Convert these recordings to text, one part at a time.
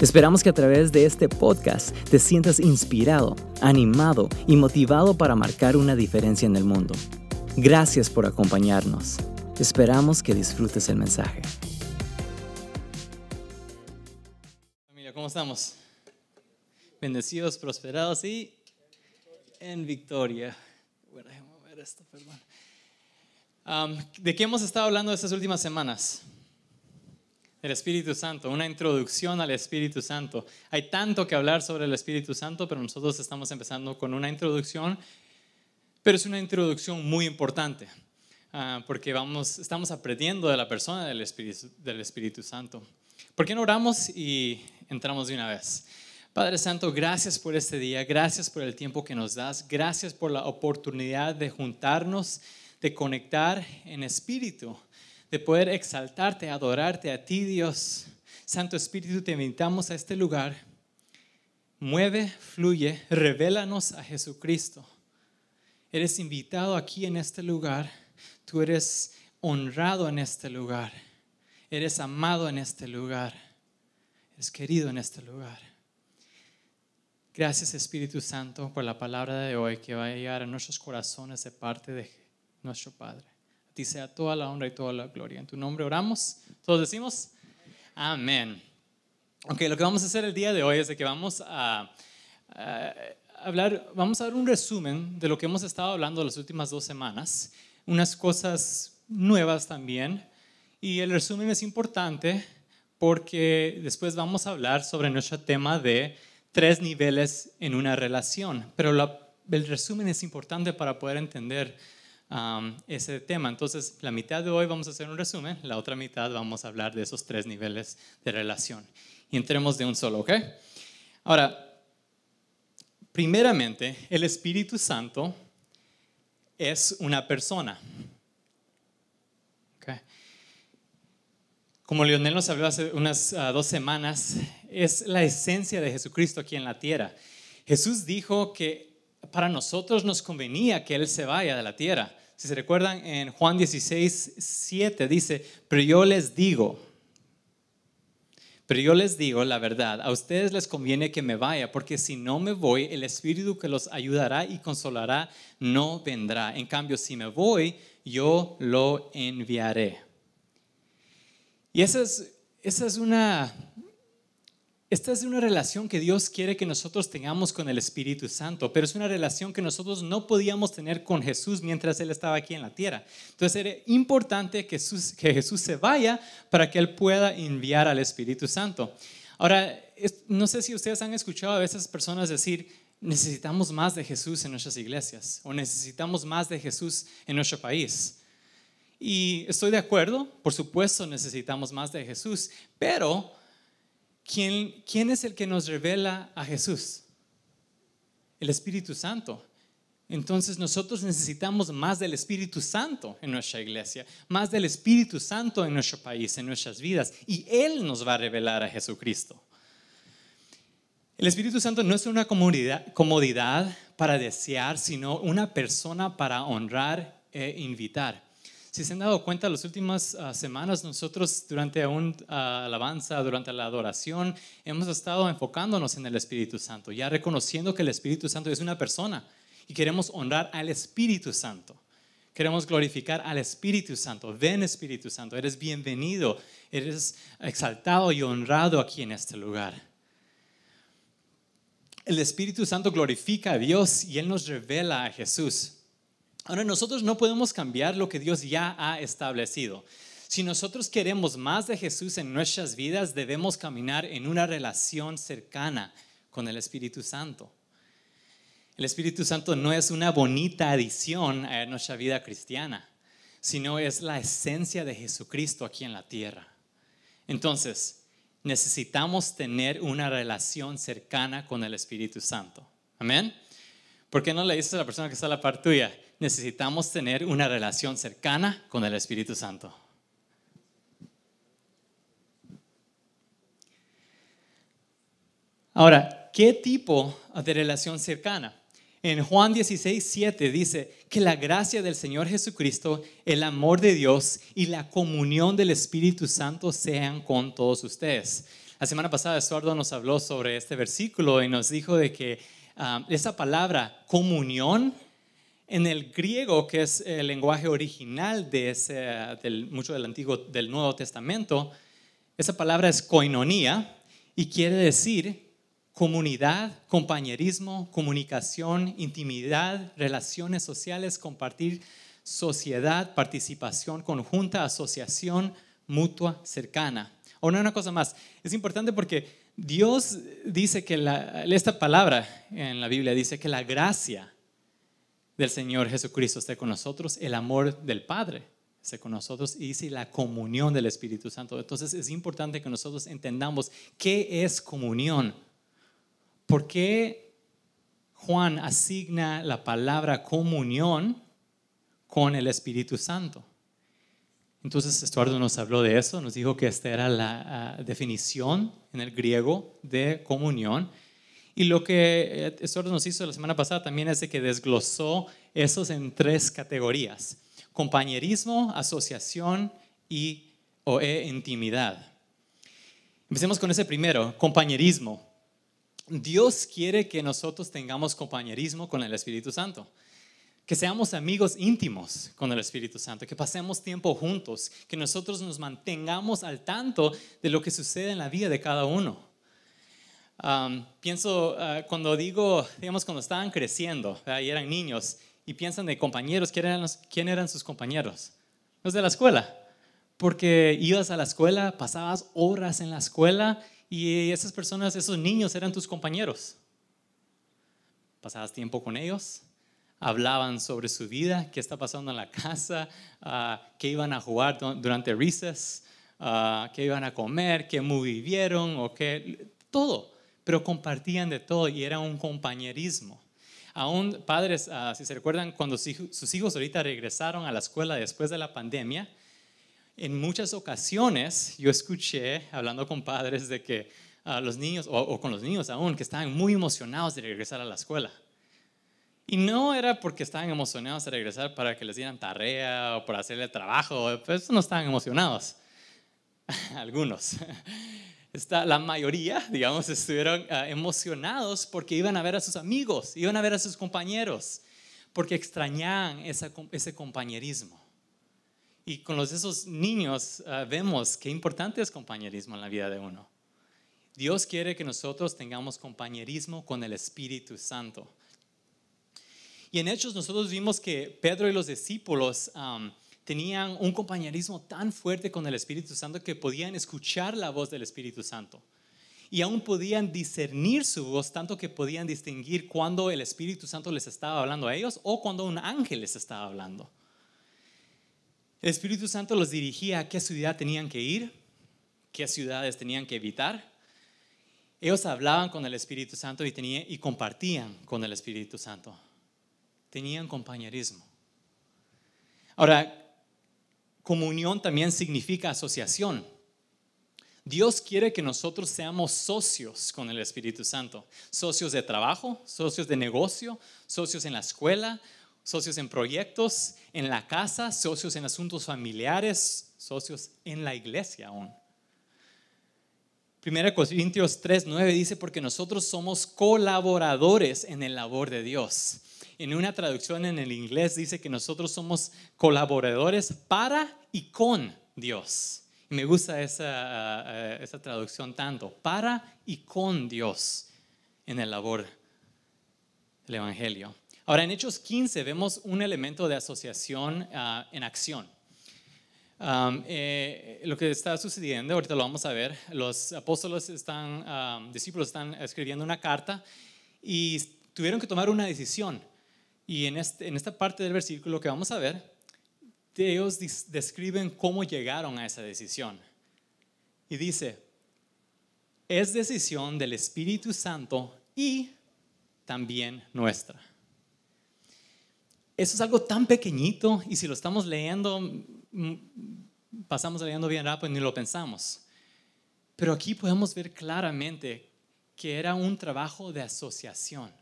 Esperamos que a través de este podcast te sientas inspirado, animado y motivado para marcar una diferencia en el mundo. Gracias por acompañarnos. Esperamos que disfrutes el mensaje. Familia, ¿cómo estamos? Bendecidos, prosperados y en victoria. Bueno, déjame ver esto, perdón. ¿De qué hemos estado hablando estas últimas semanas? El Espíritu Santo, una introducción al Espíritu Santo. Hay tanto que hablar sobre el Espíritu Santo, pero nosotros estamos empezando con una introducción, pero es una introducción muy importante, uh, porque vamos, estamos aprendiendo de la persona del Espíritu, del Espíritu Santo. ¿Por qué no oramos y entramos de una vez? Padre Santo, gracias por este día, gracias por el tiempo que nos das, gracias por la oportunidad de juntarnos, de conectar en espíritu de poder exaltarte, adorarte a ti, Dios. Santo Espíritu, te invitamos a este lugar. Mueve, fluye, revélanos a Jesucristo. Eres invitado aquí en este lugar. Tú eres honrado en este lugar. Eres amado en este lugar. Eres querido en este lugar. Gracias Espíritu Santo por la palabra de hoy que va a llegar a nuestros corazones de parte de nuestro Padre ti sea toda la honra y toda la gloria. En tu nombre oramos. Todos decimos, amén. Ok, lo que vamos a hacer el día de hoy es de que vamos a, hablar, vamos a dar un resumen de lo que hemos estado hablando las últimas dos semanas, unas cosas nuevas también. Y el resumen es importante porque después vamos a hablar sobre nuestro tema de tres niveles en una relación. Pero el resumen es importante para poder entender ese tema. Entonces, la mitad de hoy vamos a hacer un resumen, la otra mitad vamos a hablar de esos tres niveles de relación. Y entremos de un solo, ¿ok? Ahora, primeramente, el Espíritu Santo es una persona. Okay. Como Leonel nos habló hace unas ah, dos semanas, es la esencia de Jesucristo aquí en la tierra. Jesús dijo que para nosotros nos convenía que Él se vaya de la tierra. Si se recuerdan, en Juan 16, 7 dice, pero yo les digo, pero yo les digo la verdad, a ustedes les conviene que me vaya, porque si no me voy, el Espíritu que los ayudará y consolará no vendrá. En cambio, si me voy, yo lo enviaré. Y esa es, esa es una esta es una relación que Dios quiere que nosotros tengamos con el Espíritu Santo, pero es una relación que nosotros no podíamos tener con Jesús mientras Él estaba aquí en la tierra. Entonces era importante que Jesús, que Jesús se vaya para que Él pueda enviar al Espíritu Santo. Ahora, no sé si ustedes han escuchado a veces personas decir, necesitamos más de Jesús en nuestras iglesias o necesitamos más de Jesús en nuestro país. Y estoy de acuerdo, por supuesto necesitamos más de Jesús, pero ¿quién, ¿quién es el que nos revela a Jesús? El Espíritu Santo. Entonces nosotros necesitamos más del Espíritu Santo en nuestra iglesia, más del Espíritu Santo en nuestro país, en nuestras vidas, y Él nos va a revelar a Jesucristo. El Espíritu Santo no es una comodidad, comodidad para desear, sino una persona para honrar e invitar. Si se han dado cuenta, las últimas ah, semanas nosotros durante una ah, alabanza, durante la adoración, hemos estado enfocándonos en el Espíritu Santo, ya reconociendo que el Espíritu Santo es una persona y queremos honrar al Espíritu Santo. Queremos glorificar al Espíritu Santo. Ven Espíritu Santo, eres bienvenido, eres exaltado y honrado aquí en este lugar. El Espíritu Santo glorifica a Dios y Él nos revela a Jesús. Ahora nosotros no podemos cambiar lo que Dios ya ha establecido. Si nosotros queremos más de Jesús en nuestras vidas, debemos caminar en una relación cercana con el Espíritu Santo. El Espíritu Santo no es una bonita adición a nuestra vida cristiana, sino es la esencia de Jesucristo aquí en la tierra. Entonces, necesitamos tener una relación cercana con el Espíritu Santo. Amén. ¿Por qué no le dices a la persona que está a la par tuya? Necesitamos tener una relación cercana con el Espíritu Santo. Ahora, ¿qué tipo de relación cercana? En Juan 16, 7 dice que la gracia del Señor Jesucristo, el amor de Dios y la comunión del Espíritu Santo sean con todos ustedes. La semana pasada Estuardo nos habló sobre este versículo y nos dijo de que ah, esa palabra comunión en el griego, que es el lenguaje original de mucho del Antiguo, del Nuevo Testamento, esa palabra es koinonia y quiere decir comunidad, compañerismo, comunicación, intimidad, relaciones sociales, compartir sociedad, participación conjunta, asociación mutua cercana. Ahora una cosa más, es importante porque Dios dice que esta palabra en la Biblia dice que la gracia del Señor Jesucristo esté con nosotros, el amor del Padre esté con nosotros y dice la comunión del Espíritu Santo. Entonces es importante que nosotros entendamos qué es comunión ¿Por qué Juan asigna la palabra comunión con el Espíritu Santo? Entonces Estuardo nos habló de eso, nos dijo que esta era la ah, definición en el griego de comunión. Y lo que eh, Estuardo nos hizo la semana pasada también es que desglosó esos en tres categorías. Compañerismo, asociación y o e intimidad. Empecemos con ese primero, compañerismo. Dios quiere que nosotros tengamos compañerismo con el Espíritu Santo, que seamos amigos íntimos con el Espíritu Santo, que pasemos tiempo juntos, que nosotros nos mantengamos al tanto de lo que sucede en la vida de cada uno. Pienso ah, cuando digo, digamos, cuando estaban creciendo y eran niños y piensan de compañeros, ¿quién eran, ¿quién eran sus compañeros? Los de la escuela. Porque ibas a la escuela, pasabas horas en la escuela y esas personas, esos niños eran tus compañeros. Pasabas tiempo con ellos, hablaban sobre su vida, qué está pasando en la casa, uh, qué iban a jugar durante recess, uh, qué iban a comer, qué movie o qué, todo. Pero compartían de todo y era un compañerismo. Aún padres, uh, si se recuerdan, cuando sus hijos ahorita regresaron a la escuela después de la pandemia, en muchas ocasiones yo escuché, hablando con padres, de que a los niños, o, con los niños aún, que estaban muy emocionados de regresar a la escuela. Y no era porque estaban emocionados de regresar para que les dieran tarea o para hacerle trabajo, pues no estaban emocionados. Algunos. La mayoría, digamos, estuvieron ah, emocionados porque iban a ver a sus amigos, iban a ver a sus compañeros, porque extrañaban ese compañerismo. Y con los, esos niños ah, vemos qué importante es compañerismo en la vida de uno. Dios quiere que nosotros tengamos compañerismo con el Espíritu Santo. Y en Hechos nosotros vimos que Pedro y los discípulos tenían un compañerismo tan fuerte con el Espíritu Santo que podían escuchar la voz del Espíritu Santo. Y aún podían discernir su voz, tanto que podían distinguir cuando el Espíritu Santo les estaba hablando a ellos o cuando un ángel les estaba hablando. El Espíritu Santo los dirigía a qué ciudad tenían que ir, qué ciudades tenían que evitar. Ellos hablaban con el Espíritu Santo y, y compartían con el Espíritu Santo. Tenían compañerismo. Ahora, comunión también significa asociación. Dios quiere que nosotros seamos socios con el Espíritu Santo, socios de trabajo, socios de negocio, socios en la escuela, socios en proyectos, en la casa, socios en asuntos familiares, socios en la iglesia aún. 1 Corintios 3, 9 dice, porque nosotros somos colaboradores en el labor de Dios. En una traducción en el inglés dice que nosotros somos colaboradores para y con Dios. Y me gusta esa, eh, esa traducción tanto, para y con Dios en el labor del Evangelio. Ahora, en Hechos 15 vemos un elemento de asociación ah, en acción. Eh, lo que está sucediendo, ahorita lo vamos a ver, los apóstoles están, discípulos están escribiendo una carta y tuvieron que tomar una decisión. Y en, este, en esta parte del versículo que vamos a ver, ellos describen cómo llegaron a esa decisión. Y dice, es decisión del Espíritu Santo y también nuestra. Eso es algo tan pequeñito y si lo estamos leyendo, mm, pasamos leyendo bien rápido y ni lo pensamos. Pero aquí podemos ver claramente que era un trabajo de asociación.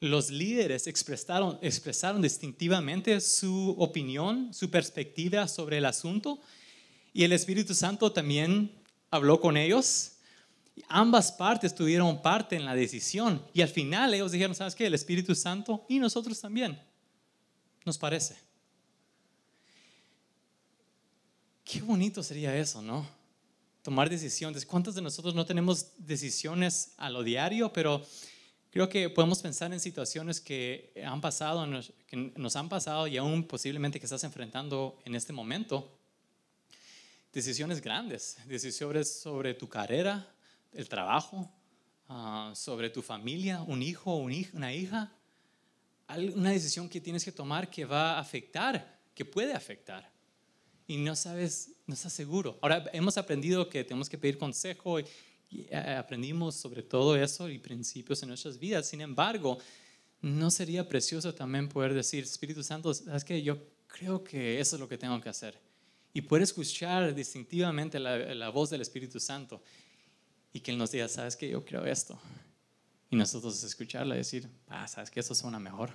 Los líderes expresaron, expresaron distintivamente su opinión, su perspectiva sobre el asunto y el Espíritu Santo también habló con ellos. Ambas partes tuvieron parte en la decisión y al final ellos dijeron, ¿sabes qué? El Espíritu Santo y nosotros también. Nos parece. Qué bonito sería eso, ¿no? Tomar decisiones. ¿Cuántos de nosotros no tenemos decisiones a lo diario? Pero creo que podemos pensar en situaciones que han pasado, que nos han pasado y aún posiblemente que estás enfrentando en este momento decisiones grandes, decisiones sobre tu carrera, el trabajo, ah, sobre tu familia, un hijo, una hija. Una decisión que tienes que tomar que va a afectar, que puede afectar. Y no sabes, no estás seguro. Ahora hemos aprendido que tenemos que pedir consejo y, aprendimos sobre todo eso y principios en nuestras vidas. Sin embargo, ¿no sería precioso también poder decir, Espíritu Santo, sabes que yo creo que eso es lo que tengo que hacer? y poder escuchar distintivamente la, voz del Espíritu Santo y que Él nos diga, sabes que yo creo esto. Y nosotros escucharla y decir, ah, sabes que eso suena mejor.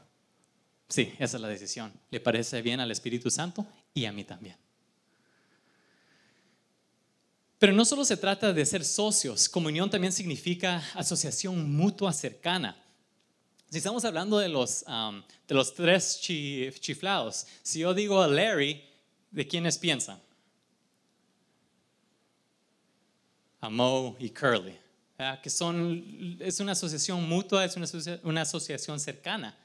Sí, esa es la decisión. Le parece bien al Espíritu Santo y a mí también. Pero no solo se trata de ser socios, comunión también significa asociación mutua cercana. Si estamos hablando de los, um, de los tres chiflados, si yo digo a Larry, ¿de quiénes piensan? A Mo y Curly, que son, es una asociación mutua, es una, una asociación cercana.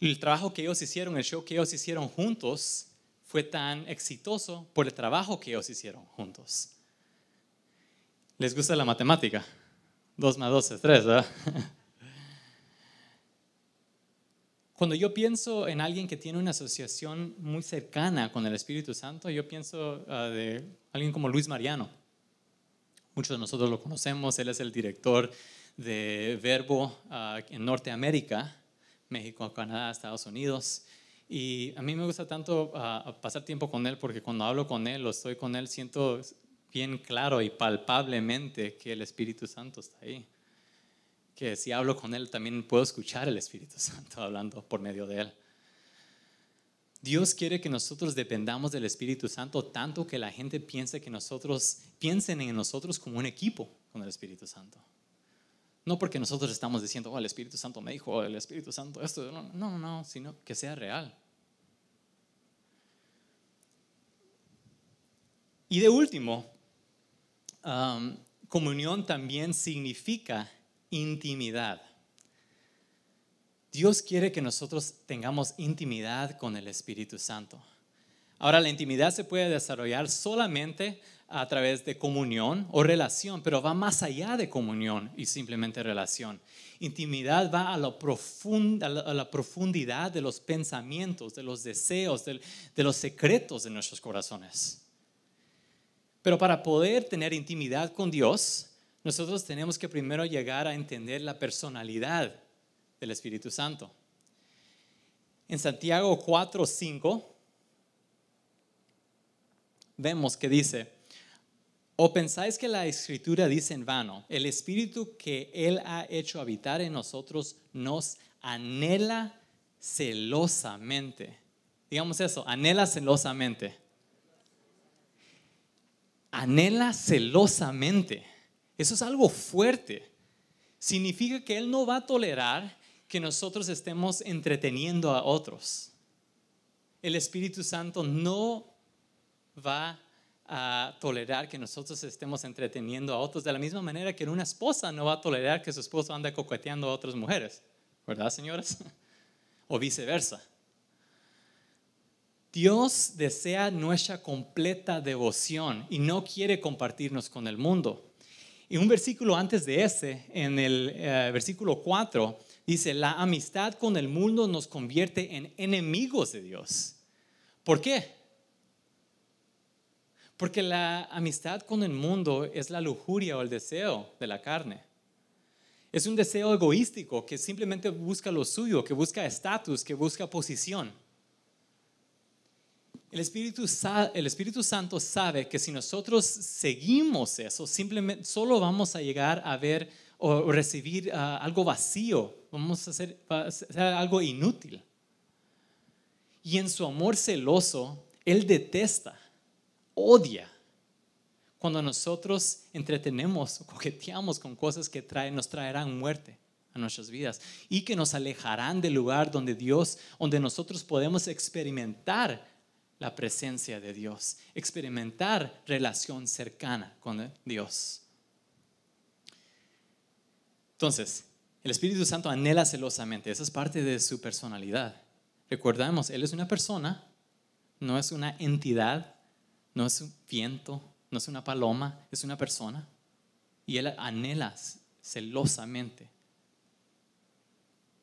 El trabajo que ellos hicieron, el show que ellos hicieron juntos, fue tan exitoso por el trabajo que ellos hicieron juntos. ¿Les gusta la matemática? Dos más dos es tres, ¿verdad? Cuando yo pienso en alguien que tiene una asociación muy cercana con el Espíritu Santo, yo pienso uh, de alguien como Luis Mariano. Muchos de nosotros lo conocemos, él es el director de Verbo uh, en Norteamérica, México, Canadá, Estados Unidos. Y a mí me gusta tanto uh, pasar tiempo con él porque cuando hablo con él o estoy con él, siento bien claro y palpablemente que el Espíritu Santo está ahí que si hablo con Él también puedo escuchar el Espíritu Santo hablando por medio de Él. Dios quiere que nosotros dependamos del Espíritu Santo tanto que la gente piense que nosotros piensen en nosotros como un equipo con el Espíritu Santo. No porque nosotros estamos diciendo, oh, el Espíritu Santo me dijo, oh, el Espíritu Santo esto, no, no, no, sino que sea real. Y de último, comunión también significa intimidad. Dios quiere que nosotros tengamos intimidad con el Espíritu Santo. Ahora, la intimidad se puede desarrollar solamente a través de comunión o relación, pero va más allá de comunión y simplemente relación. Intimidad va a la, a la profundidad de los pensamientos, de los deseos, de, de los secretos de nuestros corazones. Pero para poder tener intimidad con Dios, nosotros tenemos que primero llegar a entender la personalidad del Espíritu Santo. En Santiago 4, 5 vemos que dice, o pensáis que la escritura dice en vano, el Espíritu que Él ha hecho habitar en nosotros nos anhela celosamente. Digamos eso, anhela celosamente. Anhela celosamente. Eso es algo fuerte. Significa que Él no va a tolerar que nosotros estemos entreteniendo a otros. El Espíritu Santo no va a tolerar que nosotros estemos entreteniendo a otros de la misma manera que una esposa no va a tolerar que su esposo ande coqueteando a otras mujeres. ¿Verdad, señoras? o viceversa. Dios desea nuestra completa devoción y no quiere compartirnos con el mundo. Y un versículo antes de ese, en el eh, versículo 4, dice, la amistad con el mundo nos convierte en enemigos de Dios. ¿Por qué? Porque la amistad con el mundo es la lujuria o el deseo de la carne. Es un deseo egoístico que simplemente busca lo suyo, que busca estatus, que busca posición. El Espíritu, el Espíritu Santo sabe que si nosotros seguimos eso, simplemente solo vamos a llegar a ver o recibir ah, algo vacío, vamos a hacer, a hacer algo inútil. Y en su amor celoso, Él detesta, odia cuando nosotros entretenemos o coqueteamos con cosas que nos traerán muerte a nuestras vidas y que nos alejarán del lugar donde Dios, donde nosotros podemos experimentar la presencia de Dios, experimentar relación cercana con Dios. Entonces, el Espíritu Santo anhela celosamente, esa es parte de su personalidad. Recordamos, Él es una persona, no es una entidad, no es un viento, no es una paloma, es una persona. Y Él anhela celosamente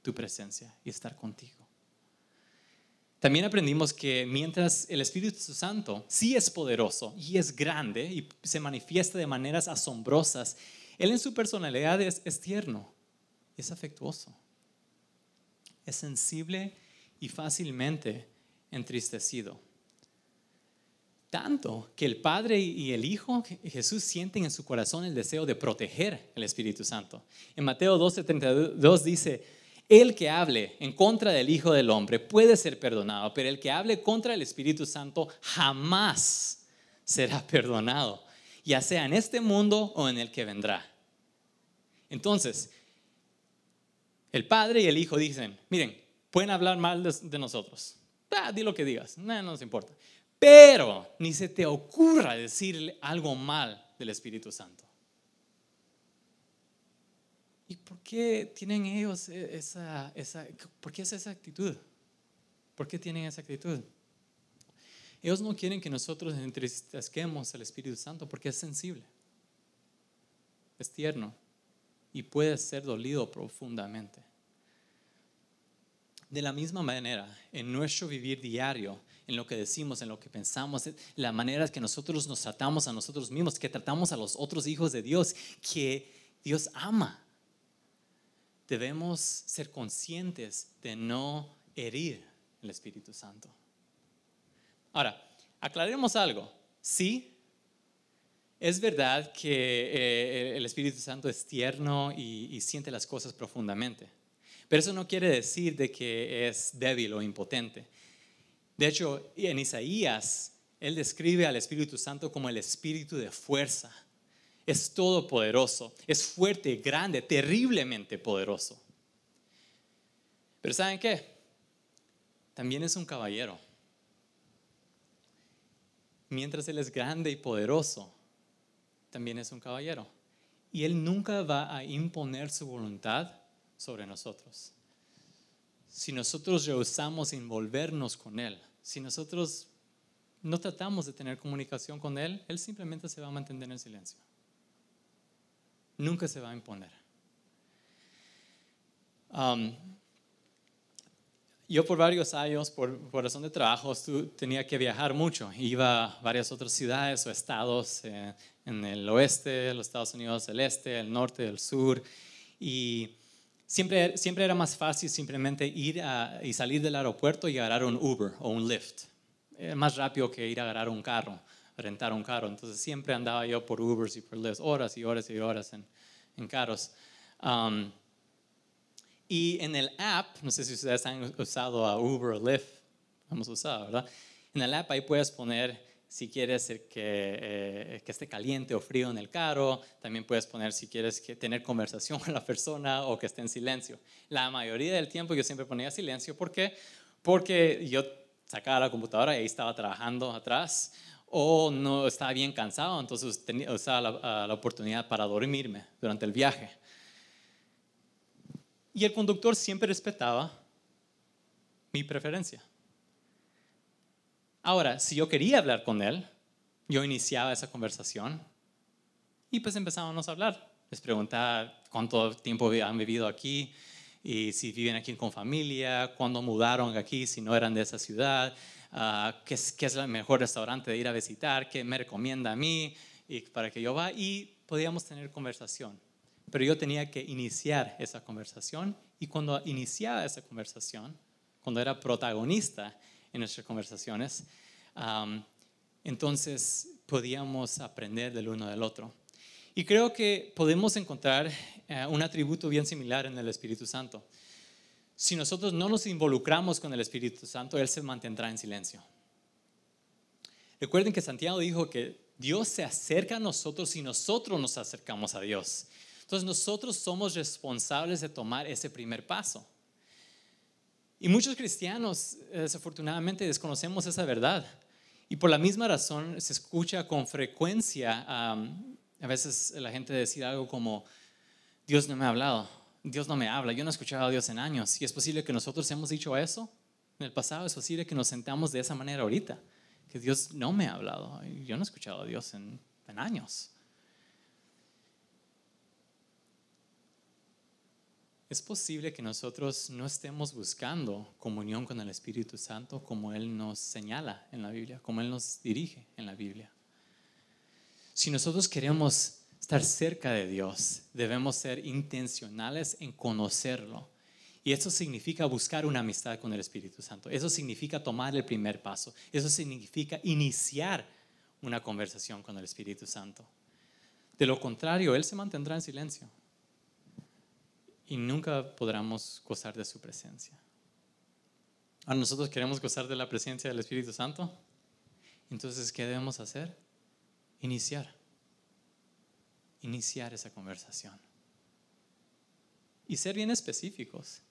tu presencia y estar contigo. También aprendimos que mientras el Espíritu Santo sí es poderoso y es grande y se manifiesta de maneras asombrosas, Él en su personalidad es, es tierno, es afectuoso, es sensible y fácilmente entristecido. Tanto que el Padre y el Hijo, Jesús, sienten en su corazón el deseo de proteger el Espíritu Santo. En Mateo 12:32 dice, el que hable en contra del Hijo del Hombre puede ser perdonado, pero el que hable contra el Espíritu Santo jamás será perdonado, ya sea en este mundo o en el que vendrá. Entonces, el Padre y el Hijo dicen, miren, pueden hablar mal de, nosotros. Ah, di lo que digas, no nos importa. Pero ni se te ocurra decirle algo mal del Espíritu Santo. ¿Y por qué tienen ellos e, esa, esa, por qué es esa actitud? ¿Por qué tienen esa actitud? Ellos no quieren que nosotros entristezquemos al Espíritu Santo porque es sensible, es tierno y puede ser dolido profundamente. De la misma manera, en nuestro vivir diario, en lo que decimos, en lo que pensamos, la manera que nosotros nos tratamos a nosotros mismos, que tratamos a los otros hijos de Dios, que Dios ama debemos ser conscientes de no herir el Espíritu Santo. Ahora, aclaremos algo. Sí, es verdad que eh, el Espíritu Santo es tierno y, siente las cosas profundamente, pero eso no quiere decir de que es débil o impotente. De hecho, en Isaías, él describe al Espíritu Santo como el espíritu de fuerza, es todopoderoso, es fuerte, grande, terriblemente poderoso. Pero ¿saben qué? También es un caballero. Mientras Él es grande y poderoso, también es un caballero. Y Él nunca va a imponer su voluntad sobre nosotros. Si nosotros rehusamos envolvernos con Él, si nosotros no tratamos de tener comunicación con Él, Él simplemente se va a mantener en silencio nunca se va a imponer. Um, yo por varios años, por, razón de trabajo, tenía que viajar mucho. Iba a varias otras ciudades o estados eh, en el oeste los Estados Unidos, el este, el norte, el sur. Y siempre, siempre era más fácil simplemente ir y salir del aeropuerto y agarrar un Uber o un Lyft. Era más rápido que ir a agarrar un carro rentar un carro. Entonces siempre andaba yo por Ubers y por Lyft, horas y horas y horas en, en carros. Um, y en el app, no sé si ustedes han usado a Uber o Lyft, hemos usado, ¿verdad? En el app ahí puedes poner si quieres que, eh, que, esté caliente o frío en el carro, también puedes poner si quieres que tener conversación con la persona o que esté en silencio. La mayoría del tiempo yo siempre ponía silencio, ¿por qué? Porque yo sacaba la computadora y ahí estaba trabajando atrás o no estaba bien cansado, entonces tenía, usaba la, ah, la oportunidad para dormirme durante el viaje. Y el conductor siempre respetaba mi preferencia. Ahora, si yo quería hablar con él, yo iniciaba esa conversación y pues empezábamos a hablar. Les preguntaba cuánto tiempo han vivido aquí y si viven aquí con familia, cuándo mudaron aquí, si no eran de esa ciudad, Ah, qué, es, qué es el mejor restaurante de ir a visitar, qué me recomienda a mí y para que yo vaya y podíamos tener conversación. pero yo tenía que iniciar esa conversación y cuando iniciaba esa conversación, cuando era protagonista en nuestras conversaciones, entonces podíamos aprender del uno del otro. Y creo que podemos encontrar eh, un atributo bien similar en el Espíritu Santo. Si nosotros no nos involucramos con el Espíritu Santo, Él se mantendrá en silencio. Recuerden que Santiago dijo que Dios se acerca a nosotros si nosotros nos acercamos a Dios. Entonces nosotros somos responsables de tomar ese primer paso. Y muchos cristianos, desafortunadamente, desconocemos esa verdad. Y por la misma razón se escucha con frecuencia a veces la gente decir algo como, Dios no me ha hablado, Dios no me habla, yo no he escuchado a Dios en años. Y es posible que nosotros hemos dicho eso en el pasado, es posible que nos sentamos de esa manera ahorita, que Dios no me ha hablado, yo no he escuchado a Dios en años. Es posible que nosotros no estemos buscando comunión con el Espíritu Santo como Él nos señala en la Biblia, como Él nos dirige en la Biblia. Si nosotros queremos estar cerca de Dios, debemos ser intencionales en conocerlo. Y eso significa buscar una amistad con el Espíritu Santo. Eso significa tomar el primer paso. Eso significa iniciar una conversación con el Espíritu Santo. De lo contrario, Él se mantendrá en silencio. Y nunca podremos gozar de su presencia. ¿A nosotros queremos gozar de la presencia del Espíritu Santo? Entonces, ¿qué debemos hacer? iniciar, iniciar esa conversación. Y ser bien específicos.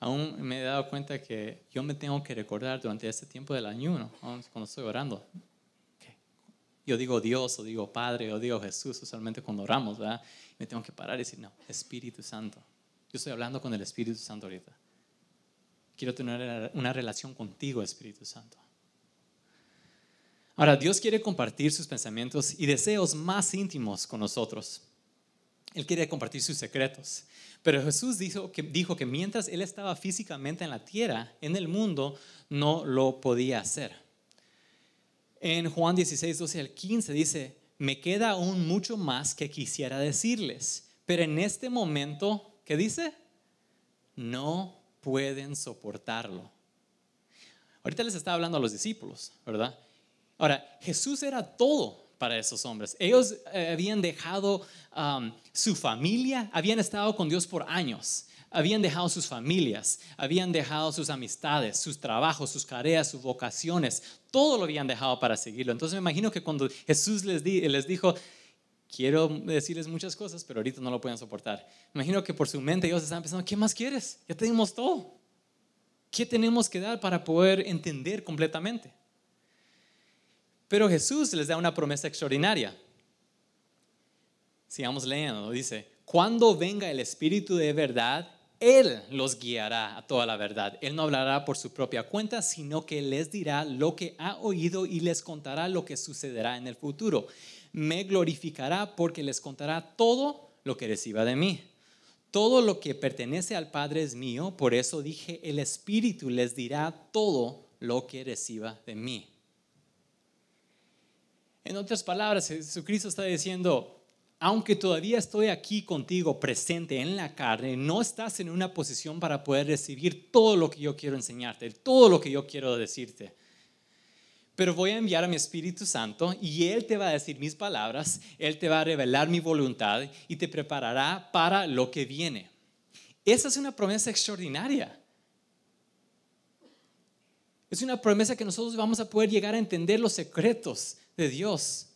Aún me he dado cuenta que yo me tengo que recordar durante este tiempo del ayuno, cuando estoy orando. Yo digo Dios, o digo Padre, o digo Jesús, usualmente cuando oramos, ¿verdad? Me tengo que parar y decir, no, Espíritu Santo. Yo estoy hablando con el Espíritu Santo ahorita. Quiero tener una relación contigo, Espíritu Santo. Ahora, Dios quiere compartir sus pensamientos y deseos más íntimos con nosotros. Él quiere compartir sus secretos. Pero Jesús dijo que, dijo que mientras Él estaba físicamente en la tierra, en el mundo, no lo podía hacer. En Juan 16, 12 al 15 dice, me queda aún mucho más que quisiera decirles, pero en este momento, ¿qué dice? No pueden soportarlo. Ahorita les estaba hablando a los discípulos, ¿verdad? Ahora, Jesús era todo para esos hombres. Ellos eh, habían dejado um, su familia, habían estado con Dios por años. Habían dejado sus familias, habían dejado sus amistades, sus trabajos, sus tareas, sus vocaciones, todo lo habían dejado para seguirlo. Entonces me imagino que cuando Jesús les, les dijo, quiero decirles muchas cosas, pero ahorita no lo pueden soportar. Imagino que por su mente ellos estaban pensando, ¿qué más quieres? Ya tenemos todo. ¿Qué tenemos que dar para poder entender completamente? Pero Jesús les da una promesa extraordinaria. Sigamos leyendo, dice, cuando venga el Espíritu de verdad, Él los guiará a toda la verdad. Él no hablará por su propia cuenta, sino que les dirá lo que ha oído y les contará lo que sucederá en el futuro. Me glorificará porque les contará todo lo que reciba de mí. Todo lo que pertenece al Padre es mío, por eso dije, el Espíritu les dirá todo lo que reciba de mí. En otras palabras, Jesucristo está diciendo, aunque todavía estoy aquí contigo presente en la carne, no estás en una posición para poder recibir todo lo que yo quiero enseñarte, todo lo que yo quiero decirte. Pero voy a enviar a mi Espíritu Santo y Él te va a decir mis palabras, Él te va a revelar mi voluntad y te preparará para lo que viene. Esa es una promesa extraordinaria. Es una promesa que nosotros vamos a poder llegar a entender los secretos de Dios,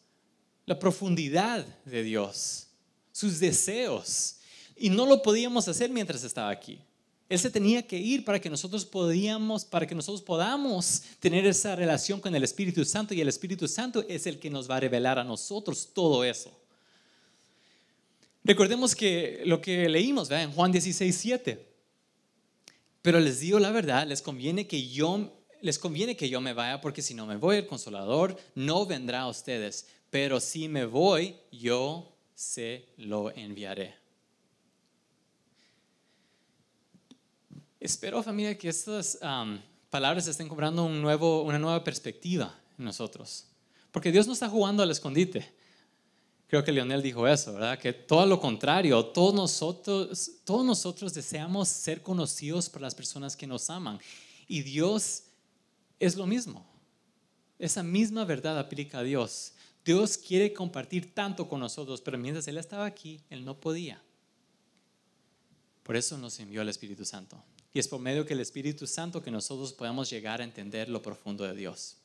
la profundidad de Dios, sus deseos. Y no lo podíamos hacer mientras estaba aquí. Él se tenía que ir para que nosotros podíamos, para que nosotros podamos tener esa relación con el Espíritu Santo y el Espíritu Santo es el que nos va a revelar a nosotros todo eso. Recordemos que lo que leímos en Juan 16, 7. Pero les digo la verdad, les conviene que yo les conviene que yo me vaya porque si no me voy, el consolador no vendrá a ustedes. Pero si me voy, yo se lo enviaré. Espero familia que estas palabras estén cobrando un nuevo, una nueva perspectiva en nosotros. Porque Dios no está jugando al escondite. Creo que Leonel dijo eso, ¿verdad? Que todo lo contrario, todos nosotros, todos nosotros deseamos ser conocidos por las personas que nos aman. Y Dios es lo mismo. Esa misma verdad aplica a Dios. Dios quiere compartir tanto con nosotros, pero mientras Él estaba aquí, Él no podía. Por eso nos envió el Espíritu Santo. Y es por medio que el Espíritu Santo que nosotros podamos llegar a entender lo profundo de Dios.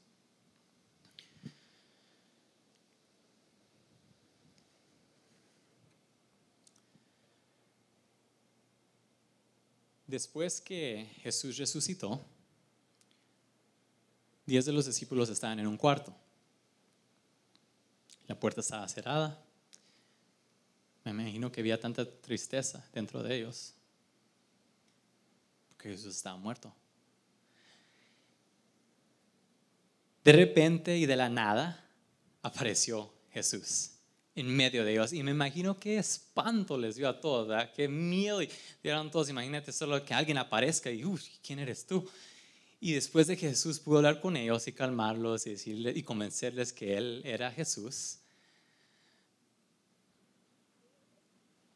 Después que Jesús resucitó, diez de los discípulos estaban en un cuarto. La puerta estaba cerrada. Me imagino que había tanta tristeza dentro de ellos, porque Jesús estaba muerto. De repente y de la nada apareció Jesús en medio de ellos. Y me imagino qué espanto les dio a todos. Qué miedo. Y dieron todos, imagínate solo que alguien aparezca y, ¿quién eres tú? Y después de que Jesús pudo hablar con ellos y calmarlos y, decirles, y convencerles que Él era Jesús,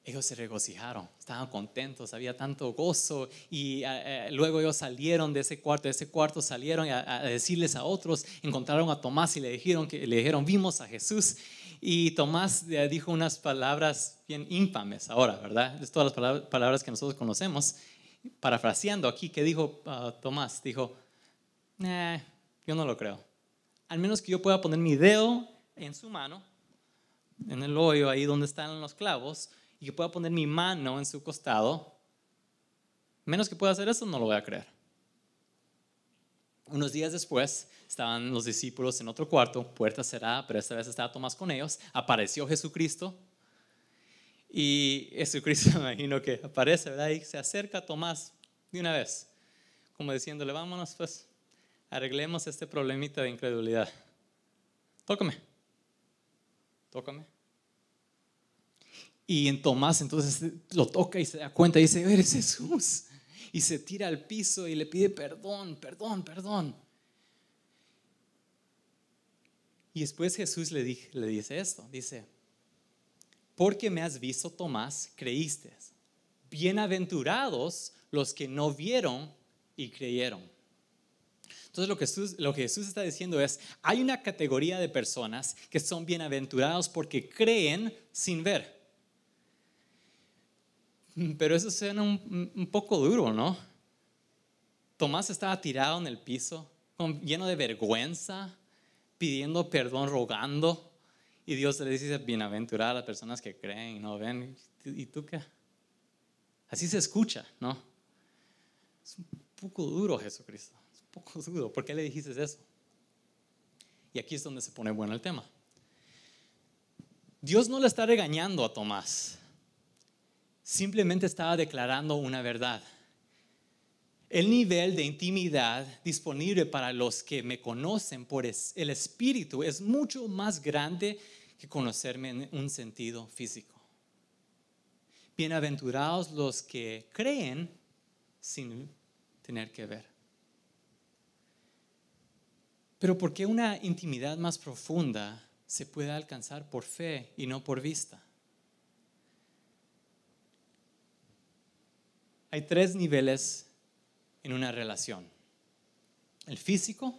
ellos se regocijaron, estaban contentos, había tanto gozo y eh, eh, luego ellos salieron de ese cuarto, de ese cuarto salieron a, a, decirles a otros, encontraron a Tomás y le dijeron que le dijeron, "Vimos a Jesús." Y Tomás dijo unas palabras bien infames ahora, ¿verdad? Es todas las palabras que nosotros conocemos. Parafraseando aquí, ¿qué dijo uh, Tomás? Dijo, yo no lo creo. Al menos que yo pueda poner mi dedo en su mano, en el hoyo ahí donde están los clavos, que pueda poner mi mano en su costado, menos que pueda hacer eso, no lo voy a creer. Unos días después, estaban los discípulos en otro cuarto, puerta cerrada, pero esta vez estaba Tomás con ellos. Apareció Jesucristo. Y Jesucristo, me imagino que aparece, ¿verdad? Y se acerca a Tomás de una vez, como diciéndole, vámonos, pues, arreglemos este problemita de incredulidad. Tócame. Tócame. Y en Tomás entonces lo toca y se da cuenta y dice, eres Jesús. Y se tira al piso y le pide perdón, perdón, perdón. Y después Jesús le, dice esto, dice, porque me has visto, Tomás, creíste. Bienaventurados los que no vieron y creyeron. Entonces lo que, Jesús, lo que Jesús está diciendo es, hay una categoría de personas que son bienaventurados porque creen sin ver. Pero eso suena un, un poco duro, ¿no? Tomás estaba tirado en el piso, lleno de vergüenza, pidiendo perdón, rogando. Y Dios le dice, bienaventuradas las personas que creen y no ven. ¿Y tú qué? Así se escucha, ¿no? Es un poco duro Jesucristo. Es un poco duro. ¿Por qué le dijiste eso? Y aquí es donde se pone bueno el tema. Dios no le está regañando a Tomás. Simplemente estaba declarando una verdad. El nivel de intimidad disponible para los que me conocen por el Espíritu es mucho más grande que conocerme en un sentido físico. Bienaventurados los que creen sin tener que ver. Pero ¿por qué una intimidad más profunda se puede alcanzar por fe y no por vista? Hay tres niveles en una relación. El físico,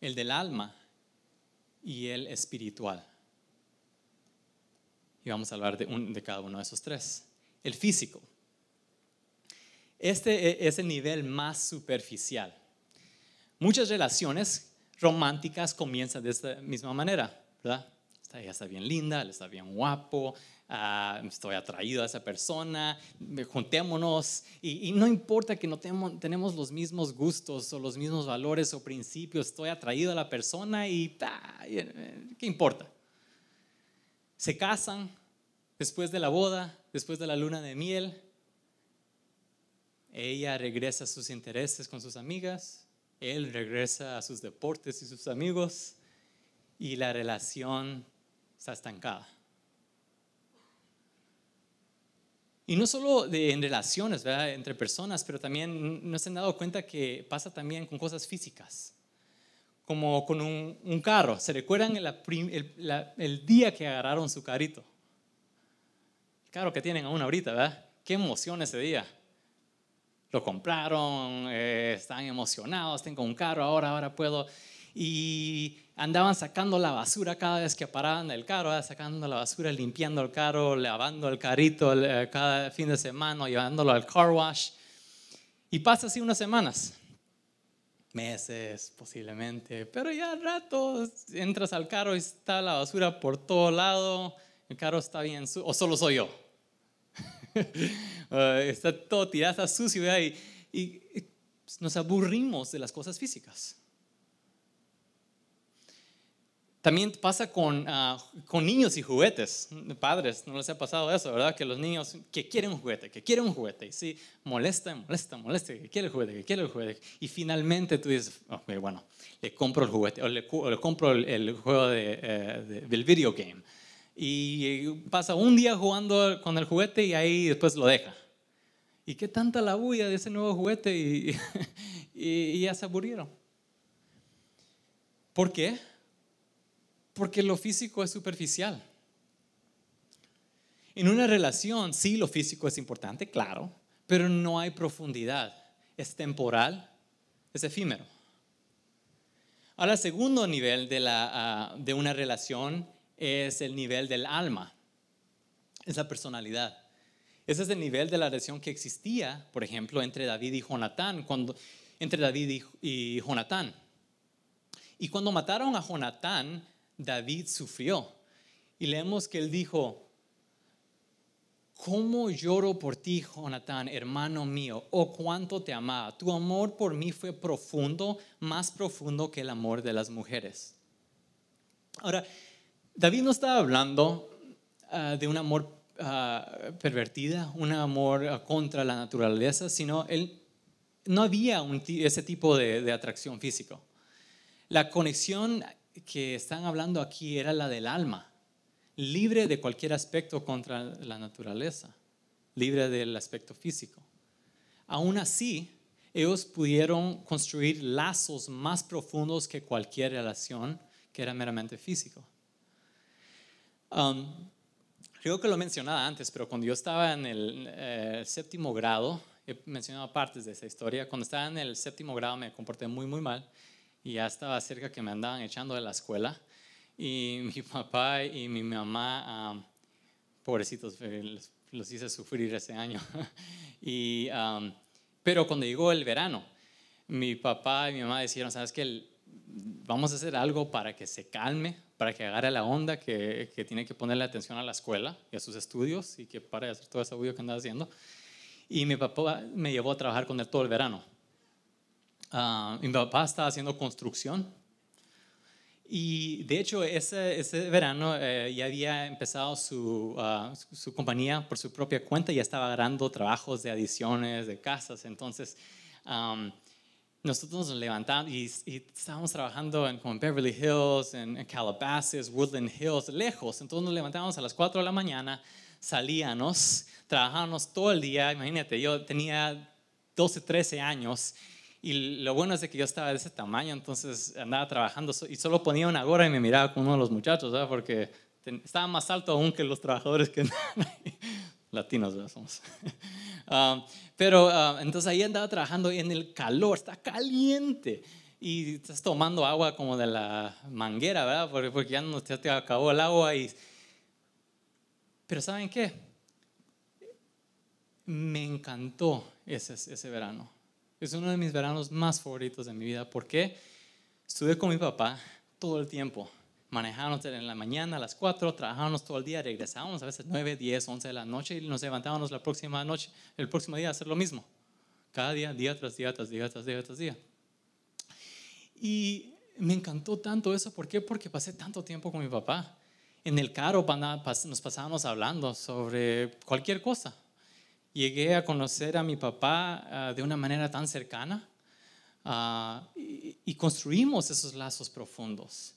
el del alma y el espiritual. Y vamos a hablar de, de cada uno de esos tres. El físico. Este e, es el nivel más superficial. Muchas relaciones románticas comienzan de esta misma manera, ¿verdad? Ella está bien linda, él está bien guapo, Ah, estoy atraído a esa persona, juntémonos y, y no importa que no tenemos, tenemos, los mismos gustos o los mismos valores o principios, estoy atraído a la persona y eh, ¿qué importa? Se casan después de la boda, después de la luna de miel, ella regresa a sus intereses con sus amigas, él regresa a sus deportes y sus amigos y la relación está estancada. Y no solo en relaciones, entre personas, pero también no se han dado cuenta que pasa también con cosas físicas. como con un, un carro. ¿Se recuerdan el, el, el, día que agarraron su carrito? El carro que tienen aún ahorita, ¿verdad? Qué emoción ese día. Lo compraron, eh, están emocionados, tengo un carro, ahora, ahora puedo. Y andaban sacando la basura cada vez que paraban el carro, sacando la basura, limpiando el carro, lavando el carrito eh, cada fin de semana, llevándolo al car wash. Y pasa así unas semanas meses posiblemente, pero ya al rato entras al carro y está la basura por todo lado, el carro está bien sucio, o solo soy yo. Eh, está todo tirado, está sucio y, y nos aburrimos de las cosas físicas. También pasa con, ah, con niños y juguetes. Padres, no les ha pasado eso, ¿verdad? Que los niños que quieren un juguete, que quieren un juguete. Y sí, molesta, molesta, molesta, que quiere el juguete, que quiere el juguete. Y finalmente tú dices, bueno, le compro el juguete, o le, compro el, juego de, eh, del video game. Y pasa un día jugando con el juguete y ahí después lo deja. ¿Y qué tanta la bulla de ese nuevo juguete? y, y ya se aburrieron. ¿Por qué? Porque lo físico es superficial. En una relación, sí, lo físico es importante, claro, pero no hay profundidad. Es temporal, es efímero. Ahora, el segundo nivel de, la, ah, de una relación es el nivel del alma, es la personalidad. Ese es el nivel de la relación que existía, por ejemplo, entre David y Jonatán, cuando, entre David y, y. Y cuando mataron a Jonatán, David sufrió. Y leemos que él dijo, ¿cómo lloro por ti, Jonatán, hermano mío? Oh, cuánto te amaba. Tu amor por mí fue profundo, más profundo que el amor de las mujeres. Ahora, David no estaba hablando ah, de un amor uh, pervertida, un amor ah, contra la naturaleza, sino él no había ese tipo de, de atracción físico. La conexión que están hablando aquí era la del alma, libre de cualquier aspecto contra la naturaleza, libre del aspecto físico. Aún así, ellos pudieron construir lazos más profundos que cualquier relación que era meramente físico. Um, creo que lo mencionaba antes, pero cuando yo estaba en el eh, séptimo grado, he mencionado partes de esa historia, cuando estaba en el séptimo grado me comporté muy, muy mal y ya estaba cerca que me andaban echando de la escuela. Y mi papá y mi mamá, pobrecitos, eh, los, hice sufrir ese año. y, pero cuando llegó el verano, mi papá y mi mamá dijeron, ¿sabes qué? Vamos a hacer algo para que se calme, para que agarre la onda, que, que tiene que ponerle atención a la escuela y a sus estudios y que pare de hacer todo ese bullo que andaba haciendo. Y mi papá me llevó a trabajar con él todo el verano. Ah, mi papá estaba haciendo construcción y de hecho ese, ese verano eh, ya había empezado su, ah, su, compañía por su propia cuenta y ya estaba agarrando trabajos de adiciones de casas. Entonces nosotros nos levantamos y, estábamos trabajando en, como en Beverly Hills, en, en, Calabasas, Woodland Hills, lejos. Entonces nos levantábamos a las 4 de la mañana, salíamos, trabajábamos todo el día. Imagínate, yo tenía 12, 13 años y lo bueno es que yo estaba de ese tamaño, entonces andaba trabajando y solo ponía una gorra y me miraba con uno de los muchachos, ¿verdad? porque estaba más alto aún que los trabajadores que latinos, ¿verdad? Somos. Um, pero uh, entonces ahí andaba trabajando en el calor, está caliente y estás tomando agua como de la manguera, ¿verdad? Porque, porque ya, no, te acabó el agua. Y... Pero ¿saben qué? Me encantó ese, ese verano es uno de mis veranos más favoritos de mi vida porque estuve con mi papá todo el tiempo. Manejábamos en la mañana a las 4, trabajábamos todo el día, regresábamos a veces 9, 10, 11 de la noche y nos levantábamos la próxima noche, el próximo día a hacer lo mismo. Cada día, día tras día, tras día, tras día, tras día. Y me encantó tanto eso. ¿Por qué? Porque pasé tanto tiempo con mi papá. En el carro nos pasábamos hablando sobre cualquier cosa llegué a conocer a mi papá ah, de una manera tan cercana ah, y, construimos esos lazos profundos.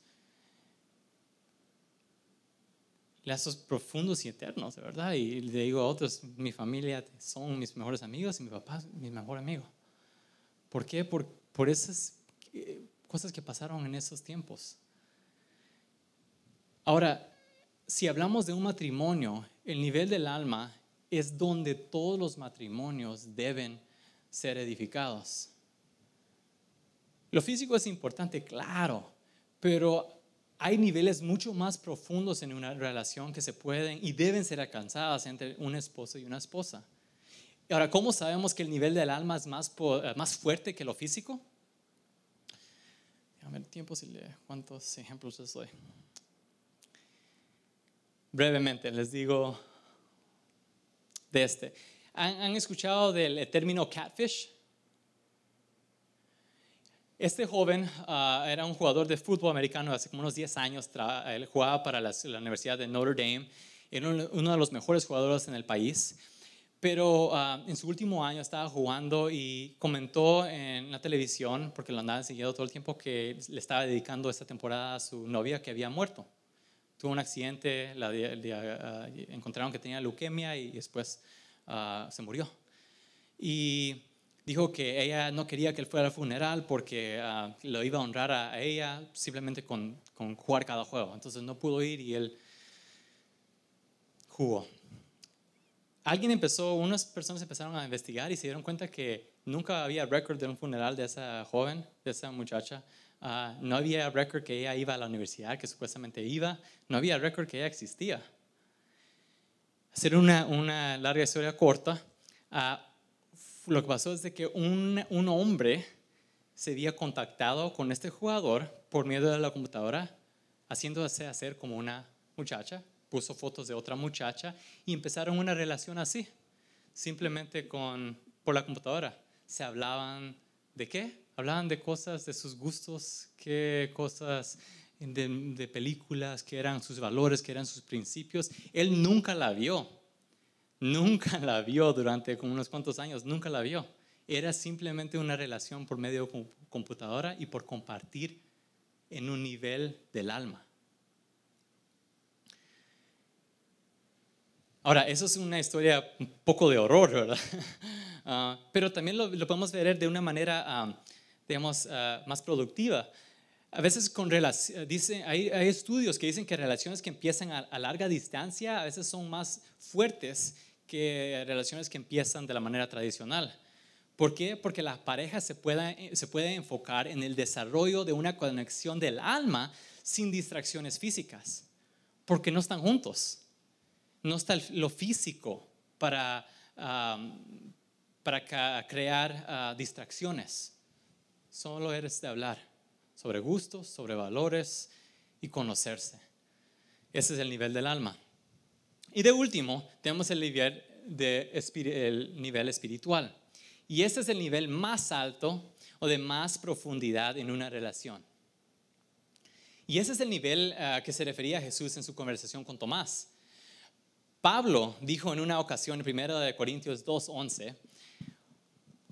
Lazos profundos y eternos, de verdad. Y le digo a otros, mi familia son mis mejores amigos y mi papá es mi mejor amigo. ¿Por qué? Por, por esas, cosas que pasaron en esos tiempos. Ahora, si hablamos de un matrimonio, el nivel del alma es donde todos los matrimonios deben ser edificados. Lo físico es importante, claro, pero hay niveles mucho más profundos en una relación que se pueden y deben ser alcanzadas entre un esposo y una esposa. Ahora, ¿cómo sabemos que el nivel del alma es más, eh, más fuerte que lo físico? A ver, tiempo si le, ¿cuántos ejemplos les doy? Brevemente, les digo de este. ¿Han, escuchado del término catfish? Este joven ah, era un jugador de fútbol americano hace como unos 10 años. Él jugaba para la, Universidad de Notre Dame. Era uno de los mejores jugadores en el país. Pero ah, en su último año estaba jugando y comentó en la televisión, porque lo andaba siguiendo todo el tiempo, que le estaba dedicando esta temporada a su novia que había muerto. Tuvo un accidente, la, ah, encontraron que tenía leucemia y después se murió. Y dijo que ella no quería que él fuera al funeral porque uh, lo iba a honrar a ella simplemente con, con, jugar cada juego. Entonces no pudo ir y él jugó. Alguien empezó, unas personas empezaron a investigar y se dieron cuenta que nunca había récord de un funeral de esa joven, de esa muchacha. Uh, no había récord que ella iba a la universidad, que supuestamente iba. No había récord que ella existía. Hacer una, larga historia corta, uh, lo que pasó es de que un, un hombre se había contactado con este jugador por medio de la computadora, haciéndose hacer como una muchacha, puso fotos de otra muchacha y empezaron una relación así, simplemente con, por la computadora. Se hablaban de qué? Hablaban de cosas, de sus gustos, qué cosas de, películas, qué eran sus valores, qué eran sus principios. Él nunca la vio nunca la vio durante como unos cuantos años, nunca la vio. Era simplemente una relación por medio de computadora y por compartir en un nivel del alma. Ahora, eso es una historia un poco de horror, ¿verdad? Ah, pero también lo, podemos ver de una manera, digamos, ah, más productiva. A veces con dice, hay, hay, estudios que dicen que relaciones que empiezan a, a, larga distancia a veces son más fuertes que relaciones que empiezan de la manera tradicional. ¿Por qué? Porque la pareja se puede, se puede enfocar en el desarrollo de una conexión del alma sin distracciones físicas, porque no están juntos. No está lo físico para, para crear ah, distracciones. Solo eres de hablar sobre gustos, sobre valores y conocerse. Ese es el nivel del alma. Y de último, tenemos el nivel, espiritual. Y este es el nivel más alto o de más profundidad en una relación. Y ese es el nivel ah, que se refería Jesús en su conversación con Tomás. Pablo dijo en una ocasión, en 1 Corintios 2:11,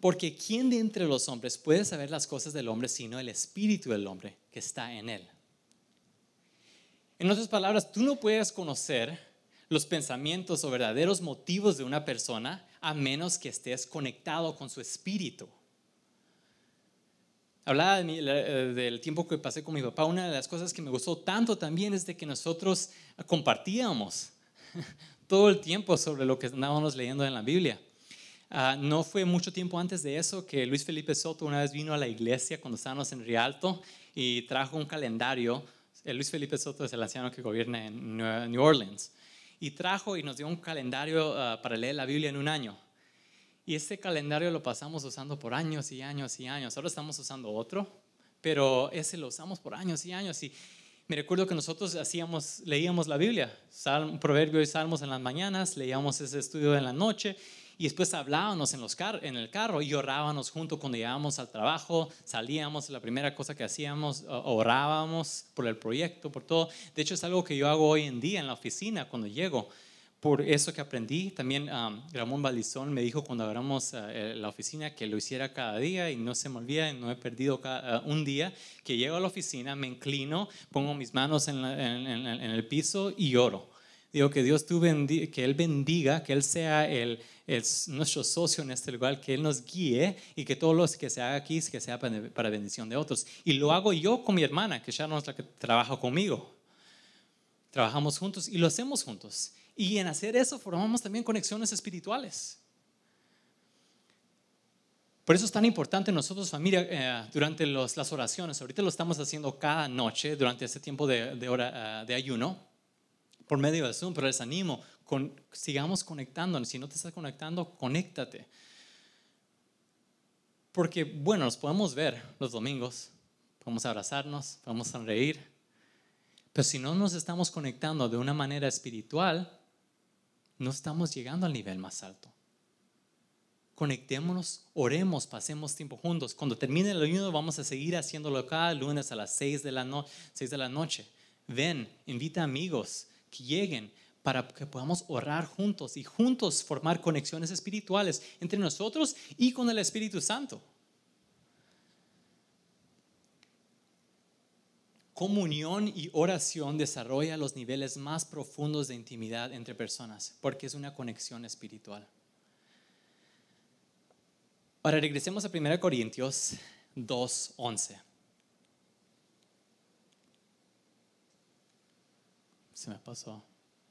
porque ¿quién de entre los hombres puede saber las cosas del hombre sino el espíritu del hombre que está en él? En otras palabras, tú no puedes conocer los pensamientos o verdaderos motivos de una persona a menos que estés conectado con su espíritu. Hablaba eh, del tiempo que pasé con mi papá. Una de las cosas que me gustó tanto también es de que nosotros compartíamos todo el tiempo sobre lo que estábamos leyendo en la Biblia. Ah, no fue mucho tiempo antes de eso que Luis Felipe Soto una vez vino a la iglesia cuando estábamos en Rialto y trajo un calendario. Luis Felipe Soto es el anciano que gobierna en New Orleans y trajo y nos dio un calendario ah, para leer la Biblia en un año. Y ese calendario lo pasamos usando por años y años y años. Ahora estamos usando otro, pero ese lo usamos por años y años. Y me recuerdo que nosotros hacíamos, leíamos la Biblia, Salmo, Proverbio y Salmos en las mañanas, leíamos ese estudio en la noche y después hablábamos en, los en el carro y orábamos junto cuando llegábamos al trabajo, salíamos, la primera cosa que hacíamos, orábamos por el proyecto, por todo. De hecho, es algo que yo hago hoy en día en la oficina cuando llego. Por eso que aprendí, también um, Ramón Balizón me dijo cuando agarramos uh, la oficina que lo hiciera cada día y no se me olvida, no he perdido uh, un día, que llego a la oficina, me inclino, pongo mis manos en, en el piso y oro Digo que Dios que Él bendiga, que Él sea nuestro socio en este lugar, que Él nos guíe y que todo lo que se haga aquí sea para bendición de otros. Y lo hago yo con mi hermana, que ya no es la que trabaja conmigo. Trabajamos juntos y lo hacemos juntos. Y en hacer eso formamos también conexiones espirituales. Por eso es tan importante nosotros, familia, eh, durante los- las oraciones. Ahorita lo estamos haciendo cada noche durante este tiempo de, de ah, de ayuno por medio de Zoom, pero les animo, sigamos conectándonos. Si no te estás conectando, conéctate. Porque, bueno, nos podemos ver los domingos, podemos abrazarnos, podemos sonreír, pero si no nos estamos conectando de una manera espiritual, no estamos llegando al nivel más alto. Conectémonos, oremos, pasemos tiempo juntos. Cuando termine el ayuno vamos a seguir haciéndolo cada lunes a las 6 de la, no- 6 de la noche. Ven, invita amigos que lleguen para que podamos orar juntos y juntos formar conexiones espirituales entre nosotros y con el Espíritu Santo. Comunión y oración desarrolla los niveles más profundos de intimidad entre personas porque es una conexión espiritual. Ahora regresemos a 1 Corintios 2.11. Se me pasó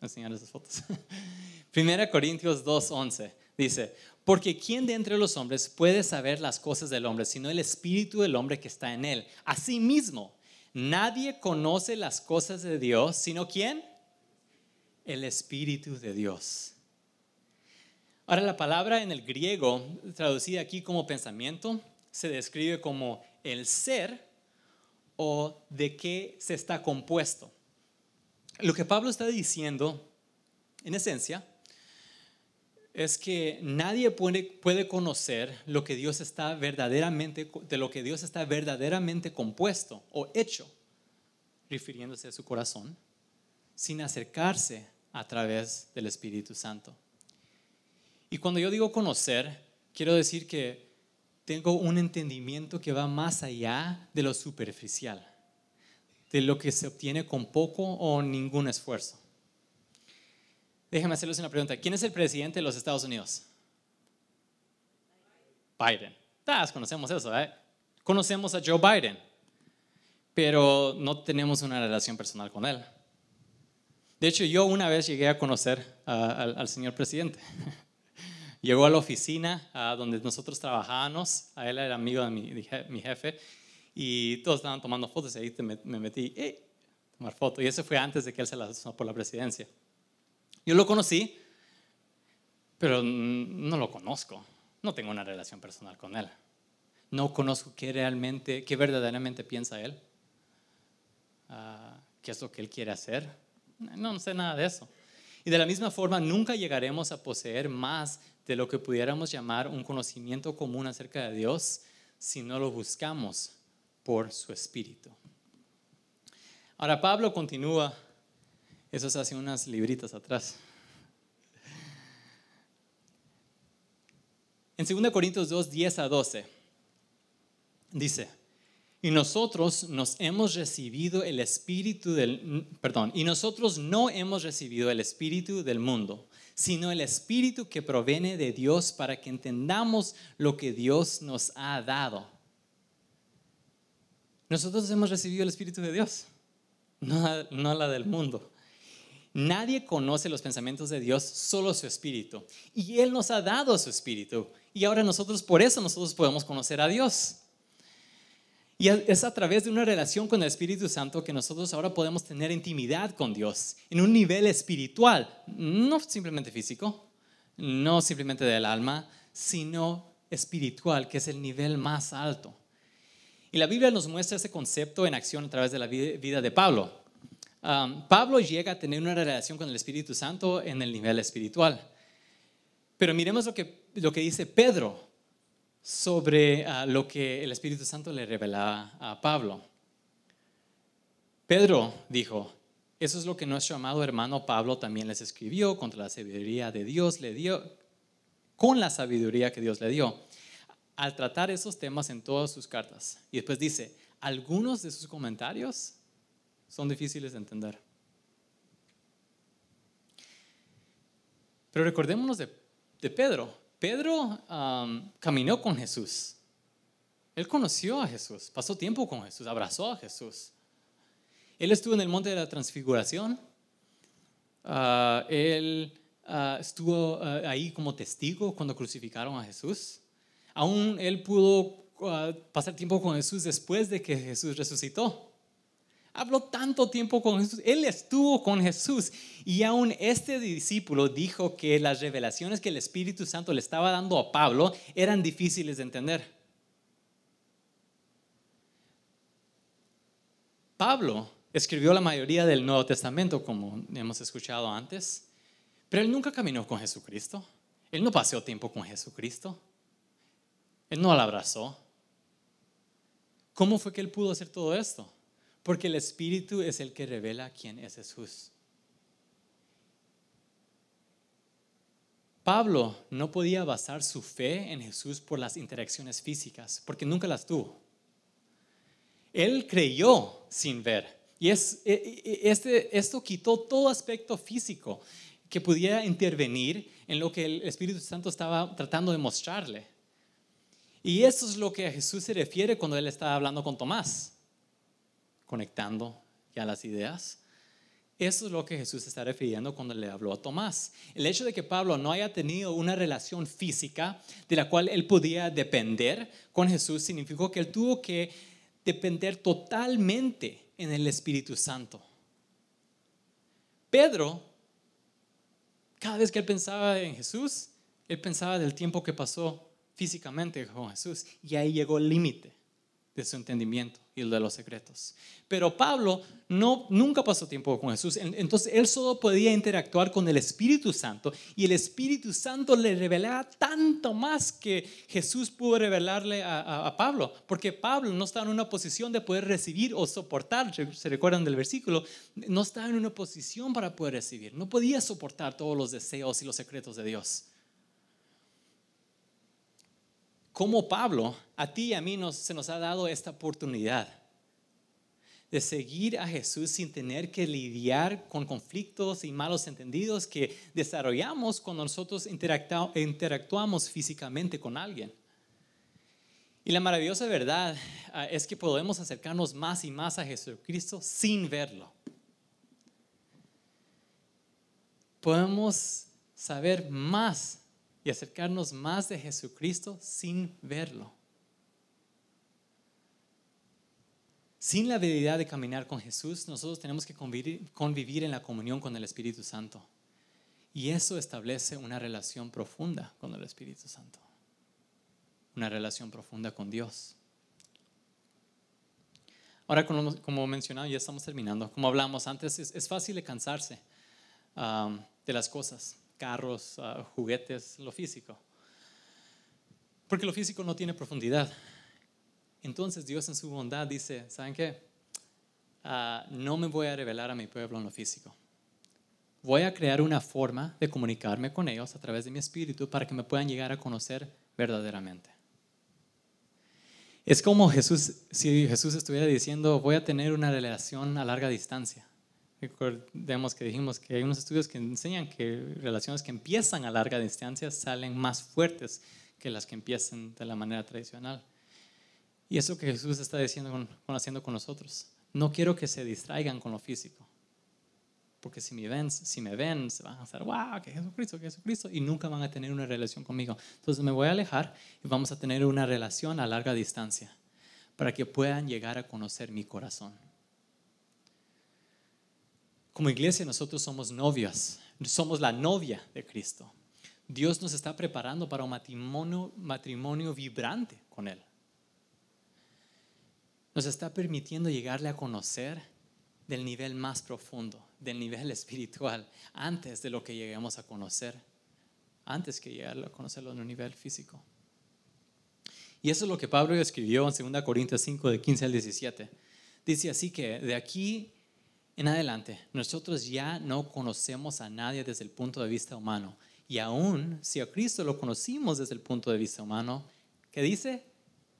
enseñar esas fotos. 1 Corintios 2.11 dice, porque ¿quién de entre los hombres puede saber las cosas del hombre sino el espíritu del hombre que está en él? Asimismo, nadie conoce las cosas de Dios sino quién? El espíritu de Dios. Ahora la palabra en el griego, traducida aquí como pensamiento, se describe como el ser o de qué se está compuesto. Lo que Pablo está diciendo, en esencia, es que nadie puede, puede conocer lo que Dios está verdaderamente, de lo que Dios está verdaderamente compuesto o hecho, refiriéndose a su corazón, sin acercarse a través del Espíritu Santo. Y cuando yo digo conocer, quiero decir que tengo un entendimiento que va más allá de lo superficial, de lo que se obtiene con poco o ningún esfuerzo. Déjenme hacerles una pregunta. ¿Quién es el presidente de los Estados Unidos? Biden. Todos conocemos eso, ¿eh? Conocemos a Joe Biden, pero no tenemos una relación personal con él. De hecho, yo una vez llegué a conocer al, señor presidente. Llegó a la oficina a donde nosotros trabajábamos, a él era amigo de mi jefe, y todos estaban tomando fotos y ahí me metí, ¡eh! tomar foto. Y eso fue antes de que él se lanzó por la presidencia. Yo lo conocí, pero no lo conozco. No tengo una relación personal con él. No conozco qué realmente, qué verdaderamente piensa él. Ah, qué es lo que él quiere hacer. No, no sé nada de eso. Y de la misma forma, nunca llegaremos a poseer más de lo que pudiéramos llamar un conocimiento común acerca de Dios si no lo buscamos por su espíritu. Ahora Pablo continúa, eso es hace unas libritas atrás. En 2 Corintios 2, 10 a 12, dice, y nosotros nos hemos recibido el espíritu del, perdón, y nosotros no hemos recibido el espíritu del mundo, sino el espíritu que proviene de Dios para que entendamos lo que Dios nos ha dado. Nosotros hemos recibido el espíritu de Dios, no, la del mundo. Nadie conoce los pensamientos de Dios, solo su espíritu. Y Él nos ha dado su espíritu. Y ahora nosotros, por eso nosotros podemos conocer a Dios. Y es a través de una relación con el Espíritu Santo que nosotros ahora podemos tener intimidad con Dios en un nivel espiritual, no simplemente físico, no simplemente del alma, sino espiritual, que es el nivel más alto. Y la Biblia nos muestra ese concepto en acción a través de la vida de Pablo. Pablo llega a tener una relación con el Espíritu Santo en el nivel espiritual. Pero miremos lo que, lo que dice Pedro sobre uh, lo que el Espíritu Santo le revelaba a Pablo. Pedro dijo, eso es lo que nuestro amado hermano Pablo también les escribió contra la sabiduría de Dios, le dio, con la sabiduría que Dios le dio, al tratar esos temas en todas sus cartas. Y después dice, algunos de sus comentarios son difíciles de entender. Pero recordémonos de, Pedro. Pedro caminó con Jesús. Él conoció a Jesús, pasó tiempo con Jesús, abrazó a Jesús. Él estuvo en el monte de la transfiguración. Ah, él ah, estuvo ah, ahí como testigo cuando crucificaron a Jesús. Aún él pudo pasar tiempo con Jesús después de que Jesús resucitó. Habló tanto tiempo con Jesús. Él estuvo con Jesús. Y aún este discípulo dijo que las revelaciones que el Espíritu Santo le estaba dando a Pablo eran difíciles de entender. Pablo escribió la mayoría del Nuevo Testamento, como hemos escuchado antes, pero él nunca caminó con Jesucristo. Él no pasó tiempo con Jesucristo. Él no la abrazó. ¿Cómo fue que él pudo hacer todo esto? Porque el Espíritu es el que revela quién es Jesús. Pablo no podía basar su fe en Jesús por las interacciones físicas, porque nunca las tuvo. Él creyó sin ver. Y es, e, e, e, este, esto quitó todo aspecto físico que pudiera intervenir en lo que el Espíritu Santo estaba tratando de mostrarle. Y eso es lo que a Jesús se refiere cuando él estaba hablando con Tomás, conectando ya las ideas. Eso es lo que Jesús está refiriendo cuando le habló a Tomás. El hecho de que Pablo no haya tenido una relación física de la cual él podía depender con Jesús significó que él tuvo que depender totalmente en el Espíritu Santo. Pedro, cada vez que él pensaba en Jesús, él pensaba del tiempo que pasó físicamente con Jesús. Y ahí llegó el límite de su entendimiento y el de los secretos. Pero Pablo no, nunca pasó tiempo con Jesús, entonces él solo podía interactuar con el Espíritu Santo y el Espíritu Santo le revelaba tanto más que Jesús pudo revelarle a, a, Pablo, porque Pablo no estaba en una posición de poder recibir o soportar, se recuerdan del versículo, no estaba en una posición para poder recibir, no podía soportar todos los deseos y los secretos de Dios como Pablo, a ti y a mí nos, se nos ha dado esta oportunidad de seguir a Jesús sin tener que lidiar con conflictos y malos entendidos que desarrollamos cuando nosotros interactuamos físicamente con alguien. Y la maravillosa verdad ah, es que podemos acercarnos más y más a Jesucristo sin verlo. Podemos saber más y acercarnos más de Jesucristo sin verlo. Sin la habilidad de caminar con Jesús, nosotros tenemos que convivir, en la comunión con el Espíritu Santo. Y eso establece una relación profunda con el Espíritu Santo. Una relación profunda con Dios. Ahora, como, como mencionado, ya estamos terminando. Como hablamos antes, es, fácil de cansarse um, de las cosas carros, ah, juguetes, lo físico. Porque lo físico no tiene profundidad. Entonces Dios en su bondad dice, ¿saben qué? Ah, no me voy a revelar a mi pueblo en lo físico. Voy a crear una forma de comunicarme con ellos a través de mi espíritu para que me puedan llegar a conocer verdaderamente. Es como Jesús, si Jesús estuviera diciendo, voy a tener una relación a larga distancia. Recordemos que dijimos que hay unos estudios que enseñan que relaciones que empiezan a larga distancia salen más fuertes que las que empiezan de la manera tradicional. Y eso que Jesús está diciendo haciendo con nosotros. No quiero que se distraigan con lo físico. Porque si me ven, si me ven se van a hacer, wow, que Jesucristo, que Jesucristo, y nunca van a tener una relación conmigo. Entonces me voy a alejar y vamos a tener una relación a larga distancia para que puedan llegar a conocer mi corazón. Como iglesia nosotros somos novias, somos la novia de Cristo. Dios nos está preparando para un matrimonio, matrimonio vibrante con Él. Nos está permitiendo llegarle a conocer del nivel más profundo, del nivel espiritual, antes de lo que lleguemos a conocer, antes que llegar a conocerlo en un nivel físico. Y eso es lo que Pablo escribió en 2 Corintios 5, de 15 al 17. Dice así que de aquí en adelante, nosotros ya no conocemos a nadie desde el punto de vista humano. Y aún si a Cristo lo conocimos desde el punto de vista humano, ¿qué dice?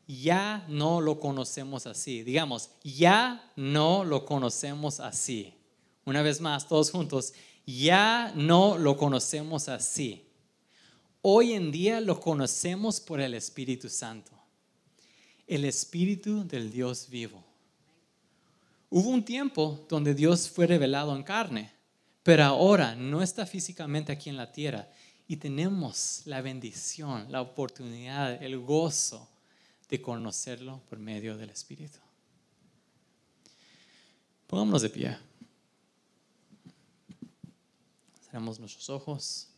Ya no lo conocemos así. Digamos, ya no lo conocemos así. Una vez más, todos juntos, ya no lo conocemos así. Hoy en día lo conocemos por el Espíritu Santo, el Espíritu del Dios vivo. Hubo un tiempo donde Dios fue revelado en carne, pero ahora no está físicamente aquí en la tierra y tenemos la bendición, la oportunidad, el gozo de conocerlo por medio del Espíritu. Pongámonos de pie. Cerramos nuestros ojos.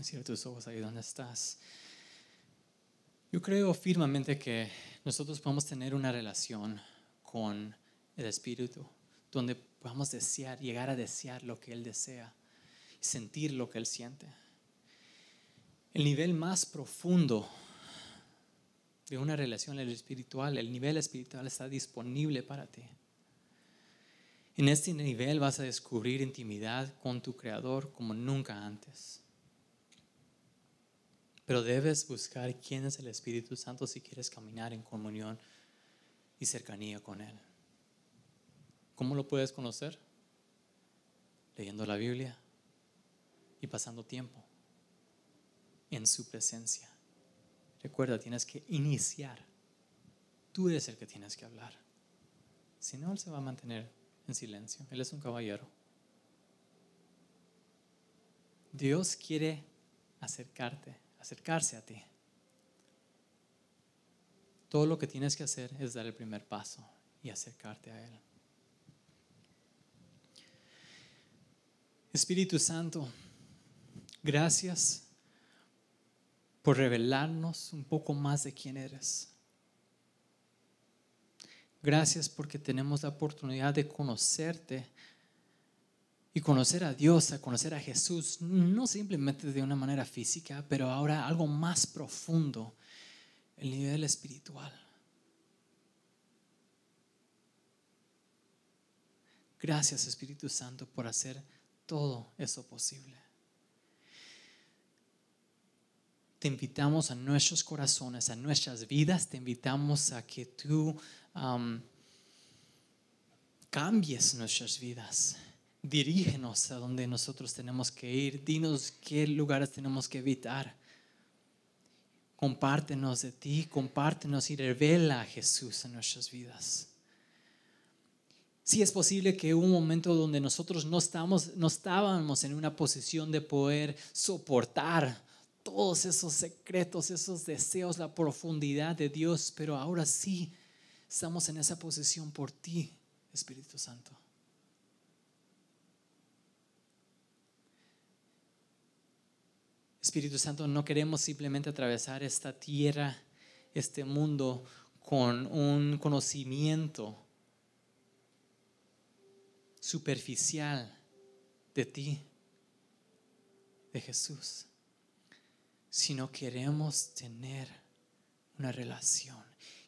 Cierra tus ojos ahí donde estás. Yo creo firmemente que nosotros podemos tener una relación con el Espíritu donde podamos desear, llegar a desear lo que Él desea sentir lo que Él siente. El nivel más profundo de una relación espiritual, el nivel espiritual está disponible para ti. En este nivel vas a descubrir intimidad con tu Creador como nunca antes. Pero debes buscar quién es el Espíritu Santo si quieres caminar en comunión y cercanía con Él. ¿Cómo lo puedes conocer? Leyendo la Biblia y pasando tiempo en su presencia. Recuerda, tienes que iniciar. Tú eres el que tienes que hablar. Si no, Él se va a mantener en silencio. Él es un caballero. Dios quiere acercarte acercarse a ti. Todo lo que tienes que hacer es dar el primer paso y acercarte a Él. Espíritu Santo, gracias por revelarnos un poco más de quién eres. Gracias porque tenemos la oportunidad de conocerte y conocer a Dios, a conocer a Jesús, no simplemente de una manera física, pero ahora algo más profundo, el nivel espiritual. Gracias Espíritu Santo por hacer todo eso posible. Te invitamos a nuestros corazones, a nuestras vidas, te invitamos a que tú cambies nuestras vidas dirígenos a donde nosotros tenemos que ir, dinos qué lugares tenemos que evitar. Compártenos de ti, compártenos y revela a Jesús en nuestras vidas. Si es posible que hubo un momento donde nosotros no, estamos, no estábamos en una posición de poder soportar todos esos secretos, esos deseos, la profundidad de Dios, pero ahora sí estamos en esa posición por ti, Espíritu Santo. Espíritu Santo, no queremos simplemente atravesar esta tierra, este mundo, con un conocimiento superficial de ti, de Jesús, sino queremos tener una relación.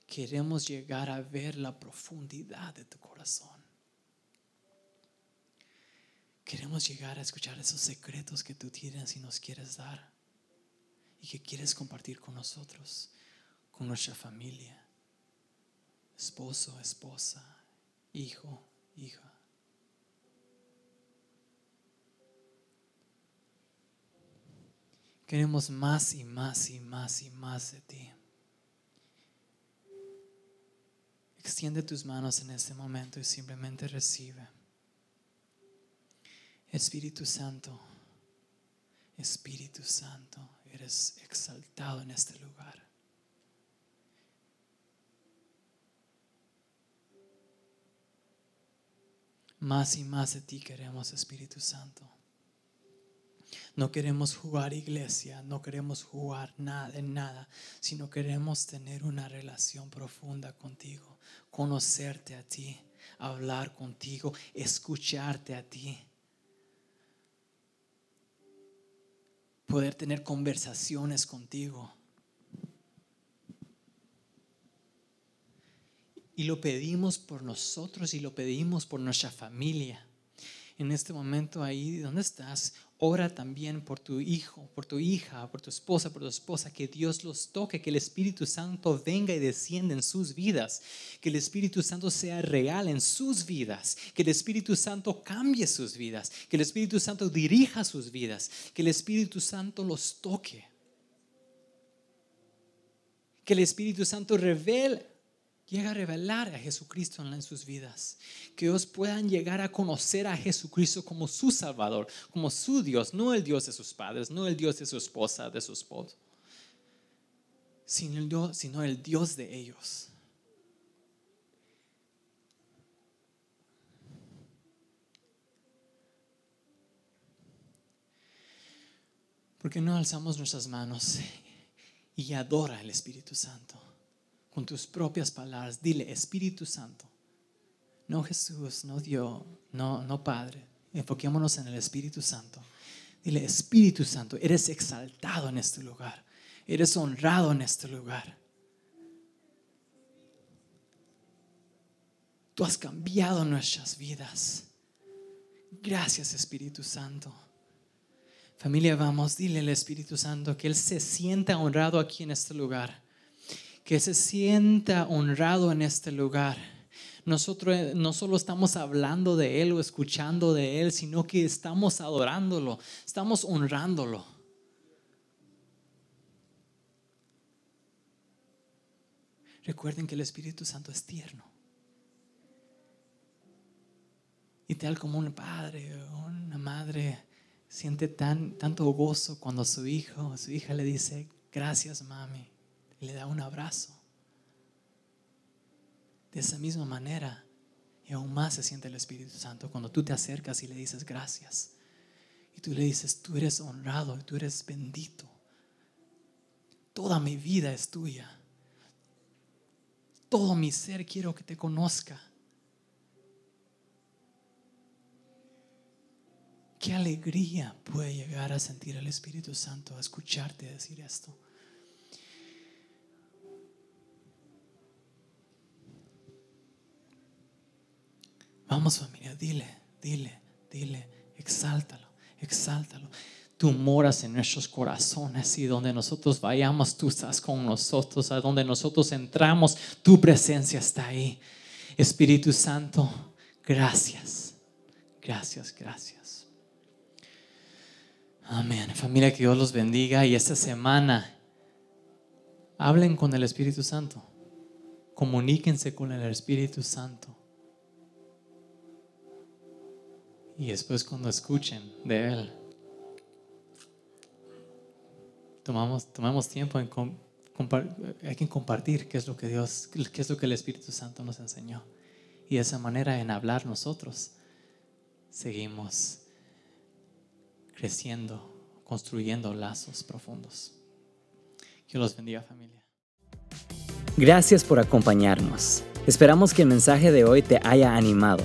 Queremos llegar a ver la profundidad de tu corazón. Queremos llegar a escuchar esos secretos que tú tienes y nos quieres dar y que quieres compartir con nosotros, con nuestra familia, esposo, esposa, hijo, hija. Queremos más y más y más y más de ti. Extiende tus manos en este momento y simplemente recibe. Espíritu Santo, Espíritu Santo, eres exaltado en este lugar. Más y más de ti queremos, Espíritu Santo. No queremos jugar iglesia, no queremos jugar nada en nada, sino queremos tener una relación profunda contigo, conocerte a ti, hablar contigo, escucharte a ti. Poder tener conversaciones contigo. Y lo pedimos por nosotros y lo pedimos por nuestra familia. en este momento ahí donde estás, ora también por tu hijo, por tu hija, por tu esposa, por tu esposa, que Dios los toque, que el Espíritu Santo venga y descienda en sus vidas, que el Espíritu Santo sea real en sus vidas, que el Espíritu Santo cambie sus vidas, que el Espíritu Santo dirija sus vidas, que el Espíritu Santo los toque. Que el Espíritu Santo revele llega a revelar a Jesucristo en sus vidas. Que ellos puedan llegar a conocer a Jesucristo como su Salvador, como su Dios, no el Dios de sus padres, no el Dios de su esposa, de su esposo, sino el Dios, sino el Dios de ellos. ¿Por no alzamos nuestras manos y adora al Espíritu Santo? Con tus propias palabras. Dile, Espíritu Santo. No Jesús, no Dios, no, no Padre. Enfoquémonos en el Espíritu Santo. Dile, Espíritu Santo, eres exaltado en este lugar. Eres honrado en este lugar. Tú has cambiado nuestras vidas. Gracias Espíritu Santo. Familia, vamos, dile al Espíritu Santo que Él se sienta honrado aquí en este lugar que se sienta honrado en este lugar. Nosotros eh, no solo estamos hablando de Él o escuchando de Él, sino que estamos adorándolo, estamos honrándolo. Recuerden que el Espíritu Santo es tierno. Y tal como un padre o una madre siente tan, tanto gozo cuando su hijo o su hija le dice, gracias mami le da un abrazo. De esa misma manera, y aún más se siente el Espíritu Santo cuando tú te acercas y le dices gracias. Y tú le dices, tú eres honrado, tú eres bendito. Toda mi vida es tuya. Todo mi ser quiero que te conozca. Qué alegría puede llegar a sentir el Espíritu Santo a escucharte decir esto. Vamos familia, dile, dile, dile, exáltalo, exáltalo. Tú moras en nuestros corazones y donde nosotros vayamos, tú estás con nosotros. A donde nosotros entramos, tu presencia está ahí. Espíritu Santo, gracias, gracias, gracias. Amén. Familia, que Dios los bendiga y esta semana hablen con el Espíritu Santo. Comuníquense con el Espíritu Santo. Y después cuando escuchen de Él, tomamos, tomamos tiempo en hay que compartir qué es lo que Dios, qué es lo que el Espíritu Santo nos enseñó. Y de esa manera en hablar nosotros seguimos creciendo, construyendo lazos profundos. Que los bendiga familia. Gracias por acompañarnos. Esperamos que el mensaje de hoy te haya animado.